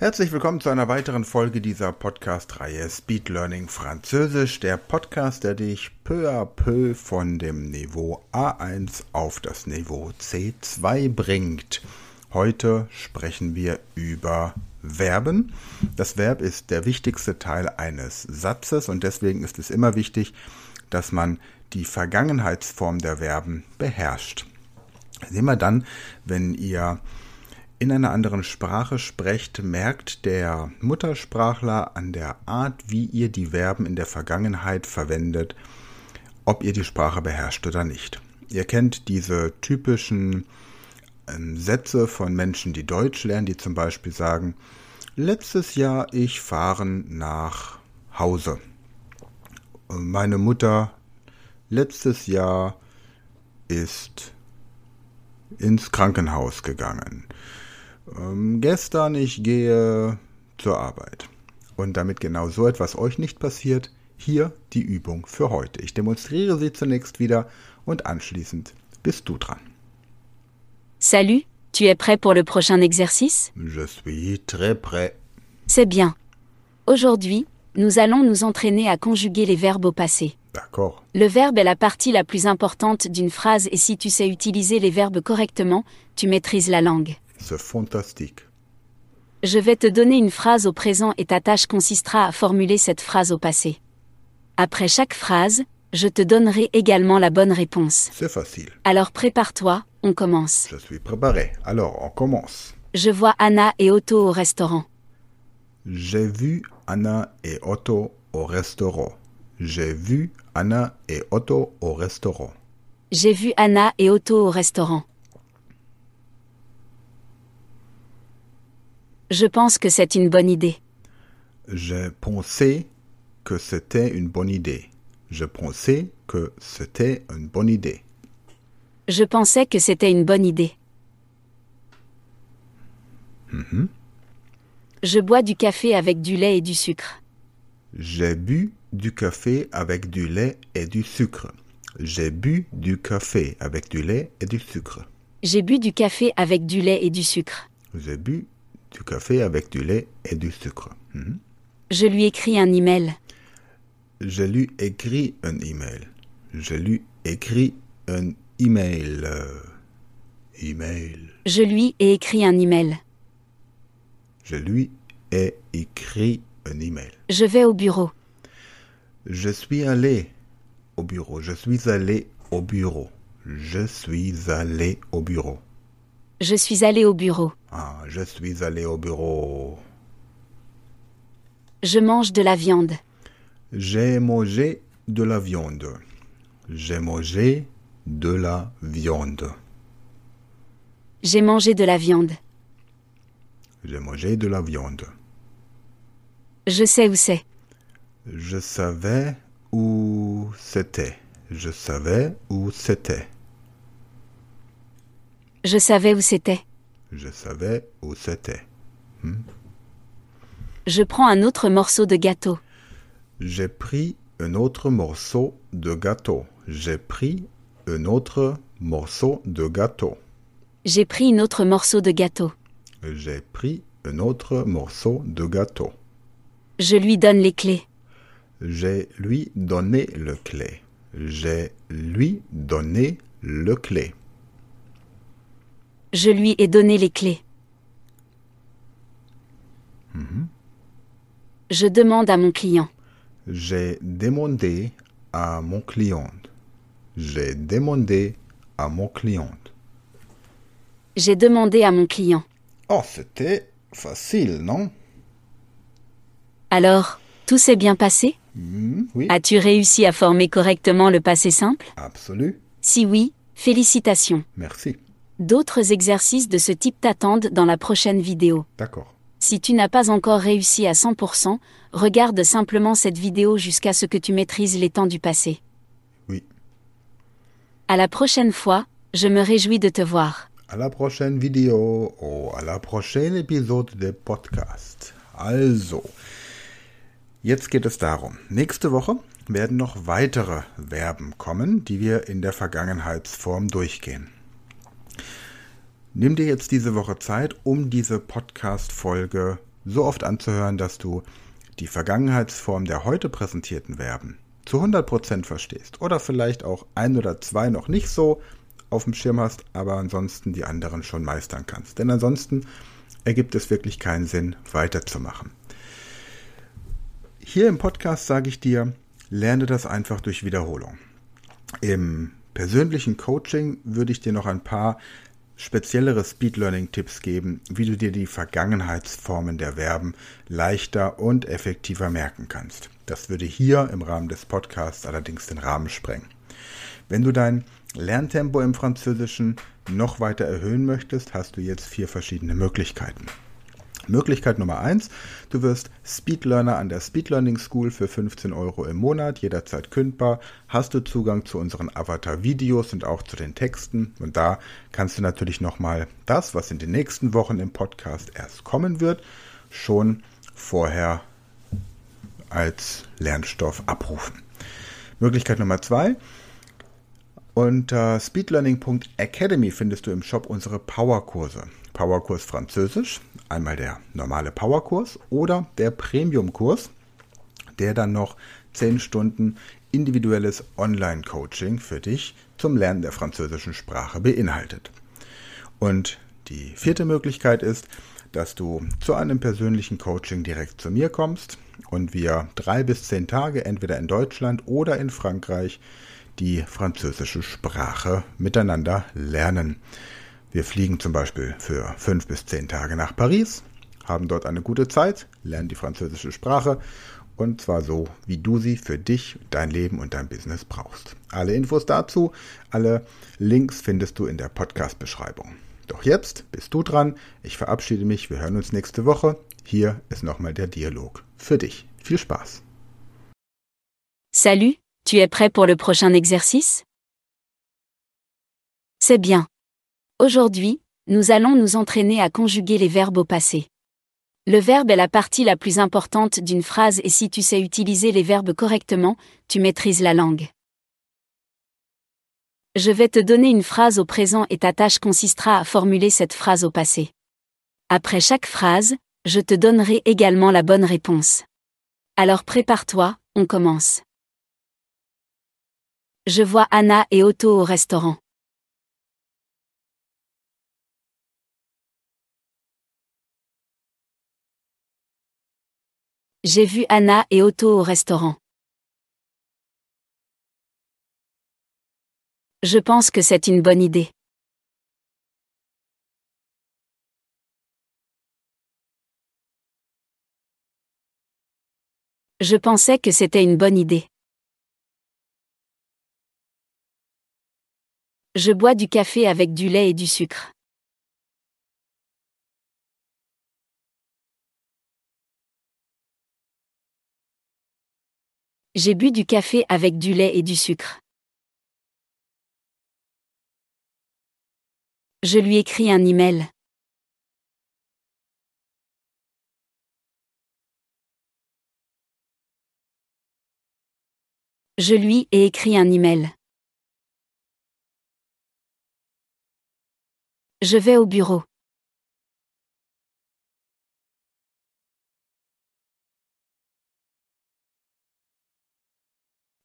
Herzlich willkommen zu einer weiteren Folge dieser Podcast-Reihe Speed Learning Französisch, der Podcast, der dich peu à peu von dem Niveau A1 auf das Niveau C2 bringt. Heute sprechen wir über Verben. Das Verb ist der wichtigste Teil eines Satzes und deswegen ist es immer wichtig, dass man die Vergangenheitsform der Verben beherrscht. Immer dann, wenn ihr in einer anderen Sprache sprecht, merkt der Muttersprachler an der Art, wie ihr die Verben in der Vergangenheit verwendet, ob ihr die Sprache beherrscht oder nicht. Ihr kennt diese typischen ähm, Sätze von Menschen, die Deutsch lernen, die zum Beispiel sagen, letztes Jahr ich fahren nach Hause. Meine Mutter letztes Jahr ist ins Krankenhaus gegangen. Ähm, gestern, ich gehe zur Arbeit. Und damit genau so etwas euch nicht passiert, hier die Übung für heute. Ich demonstriere sie zunächst wieder und anschließend bist du dran. Salut, tu es prêt pour le prochain exercice Je suis très prêt. C'est bien. Aujourd'hui, nous allons nous entraîner à conjuguer les verbes au passé. D'accord. Le verbe est la partie la plus importante d'une phrase et si tu sais utiliser les verbes correctement, tu maîtrises la langue. C'est fantastique. Je vais te donner une phrase au présent et ta tâche consistera à formuler cette phrase au passé. Après chaque phrase, je te donnerai également la bonne réponse. C'est facile. Alors prépare-toi, on commence. Je suis préparé. Alors, on commence. Je vois Anna et Otto au restaurant. J'ai vu Anna et Otto au restaurant. J'ai vu Anna et Otto au restaurant. J'ai vu Anna et Otto au restaurant. Je pense que c'est une bonne idée. J'ai pensé que c'était une bonne idée. Je pensais que c'était une bonne idée. Je pensais que c'était une bonne idée. Mhm. Je bois du café avec du lait et du sucre. J'ai bu du café avec du lait et du sucre. J'ai bu du café avec du lait et du sucre. J'ai bu du café avec du lait et du sucre. J'ai bu du café avec du lait et du sucre. Mhm. Je lui écris un email. Je lui écris un email. Je lui écris un email. Euh, email. Je lui ai écrit un email. Je lui ai écrit un email. Je vais au bureau. Je suis allé au bureau. Je suis allé au bureau. Je suis allé au bureau. Je suis allé au bureau. Ah, je suis allé au bureau. Je mange de la viande. J'ai mangé de la viande. J'ai mangé de la viande. J'ai mangé de la viande. J'ai mangé de la viande. Je sais où c'est. Je savais où c'était. Je savais où c'était. Je savais où c'était. Je savais où c'était. Je prends un autre morceau de gâteau. J'ai pris un autre morceau de gâteau. J'ai pris un autre morceau de gâteau. J'ai pris un autre morceau de gâteau. J'ai pris un autre morceau de gâteau. Je lui donne les clés. J'ai lui donné le clé. J'ai lui donné le clé. Je lui ai donné les clés. Je demande à mon client. J'ai demandé à mon client. J'ai demandé à mon client. J'ai demandé à mon client. Oh, c'était facile, non? Alors, tout s'est bien passé? Hmm, Oui, As-tu réussi à former correctement le passé simple? Absolu. Si oui, félicitations. Merci. D'autres exercices de ce type t'attendent dans la prochaine vidéo. D'accord. Si tu n'as pas encore réussi à 100%, regarde simplement cette vidéo jusqu'à ce que tu maîtrises les temps du passé. Oui. À la prochaine fois, je me réjouis de te voir. À la prochaine Video, oh, à la prochaine Episode des Podcast. Also, jetzt geht es darum. Nächste Woche werden noch weitere Verben kommen, die wir in der Vergangenheitsform durchgehen. Nimm dir jetzt diese Woche Zeit, um diese Podcast-Folge so oft anzuhören, dass du die Vergangenheitsform der heute präsentierten Verben zu 100% verstehst. Oder vielleicht auch ein oder zwei noch nicht so auf dem Schirm hast, aber ansonsten die anderen schon meistern kannst. Denn ansonsten ergibt es wirklich keinen Sinn, weiterzumachen. Hier im Podcast sage ich dir, lerne das einfach durch Wiederholung. Im persönlichen Coaching würde ich dir noch ein paar speziellere Speed Learning Tipps geben, wie du dir die Vergangenheitsformen der Verben leichter und effektiver merken kannst. Das würde hier im Rahmen des Podcasts allerdings den Rahmen sprengen. Wenn du dein Lerntempo im Französischen noch weiter erhöhen möchtest, hast du jetzt vier verschiedene Möglichkeiten. Möglichkeit Nummer eins: Du wirst Speedlearner an der Speed Learning School für 15 Euro im Monat, jederzeit kündbar. Hast du Zugang zu unseren Avatar-Videos und auch zu den Texten. Und da kannst du natürlich nochmal das, was in den nächsten Wochen im Podcast erst kommen wird, schon vorher als Lernstoff abrufen. Möglichkeit Nummer zwei: unter speedlearning.academy findest du im Shop unsere Powerkurse. Powerkurs Französisch, einmal der normale Powerkurs oder der Premiumkurs, der dann noch 10 Stunden individuelles Online-Coaching für dich zum Lernen der französischen Sprache beinhaltet. Und die vierte Möglichkeit ist, dass du zu einem persönlichen Coaching direkt zu mir kommst und wir drei bis zehn Tage entweder in Deutschland oder in Frankreich die französische Sprache miteinander lernen. Wir fliegen zum Beispiel für fünf bis zehn Tage nach Paris, haben dort eine gute Zeit, lernen die französische Sprache und zwar so, wie du sie für dich, dein Leben und dein Business brauchst. Alle Infos dazu, alle Links findest du in der Podcast-Beschreibung. Doch jetzt bist du dran. Ich verabschiede mich. Wir hören uns nächste Woche. Hier ist nochmal der Dialog für dich. Viel Spaß. Salut Tu es prêt pour le prochain exercice? C'est bien. Aujourd'hui, nous allons nous entraîner à conjuguer les verbes au passé. Le verbe est la partie la plus importante d'une phrase et si tu sais utiliser les verbes correctement, tu maîtrises la langue. Je vais te donner une phrase au présent et ta tâche consistera à formuler cette phrase au passé. Après chaque phrase, je te donnerai également la bonne réponse. Alors prépare-toi, on commence. Je vois Anna et Otto au restaurant. J'ai vu Anna et Otto au restaurant. Je pense que c'est une bonne idée. Je pensais que c'était une bonne idée. Je bois du café avec du lait et du sucre. J'ai bu du café avec du lait et du sucre. Je lui écris un email. Je lui ai écrit un email. Je vais au bureau.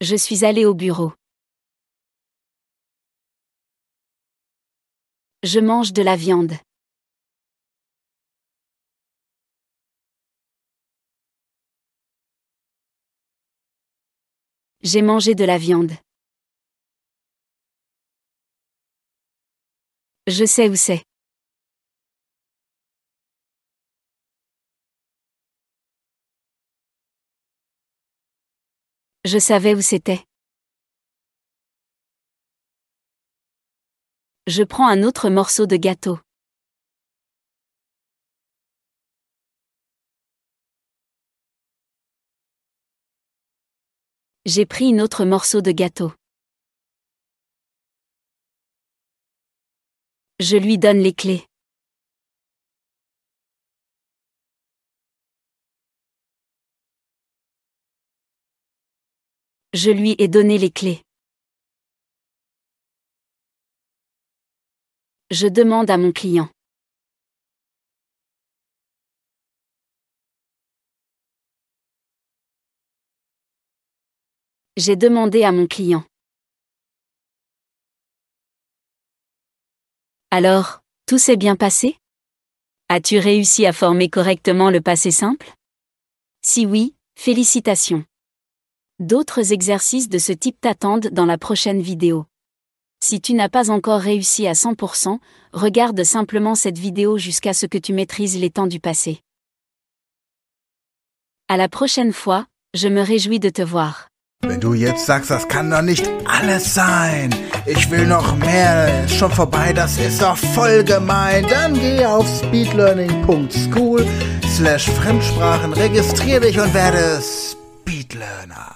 Je suis allé au bureau. Je mange de la viande. J'ai mangé de la viande. Je sais où c'est. Je savais où c'était. Je prends un autre morceau de gâteau. J'ai pris un autre morceau de gâteau. Je lui donne les clés. Je lui ai donné les clés. Je demande à mon client. J'ai demandé à mon client. Alors, tout s'est bien passé? As-tu réussi à former correctement le passé simple? Si oui, félicitations. D'autres exercices de ce type t'attendent dans la prochaine vidéo. Si tu n'as pas encore réussi à 100%, regarde simplement cette vidéo jusqu'à ce que tu maîtrises les temps du passé. À la prochaine fois, je me réjouis de te voir. Wenn du jetzt sagst, das kann doch nicht alles sein, ich will noch mehr, ist schon vorbei, das ist doch voll gemein, dann geh auf speedlearning.school slash Fremdsprachen, registrier dich und werde Speedlearner.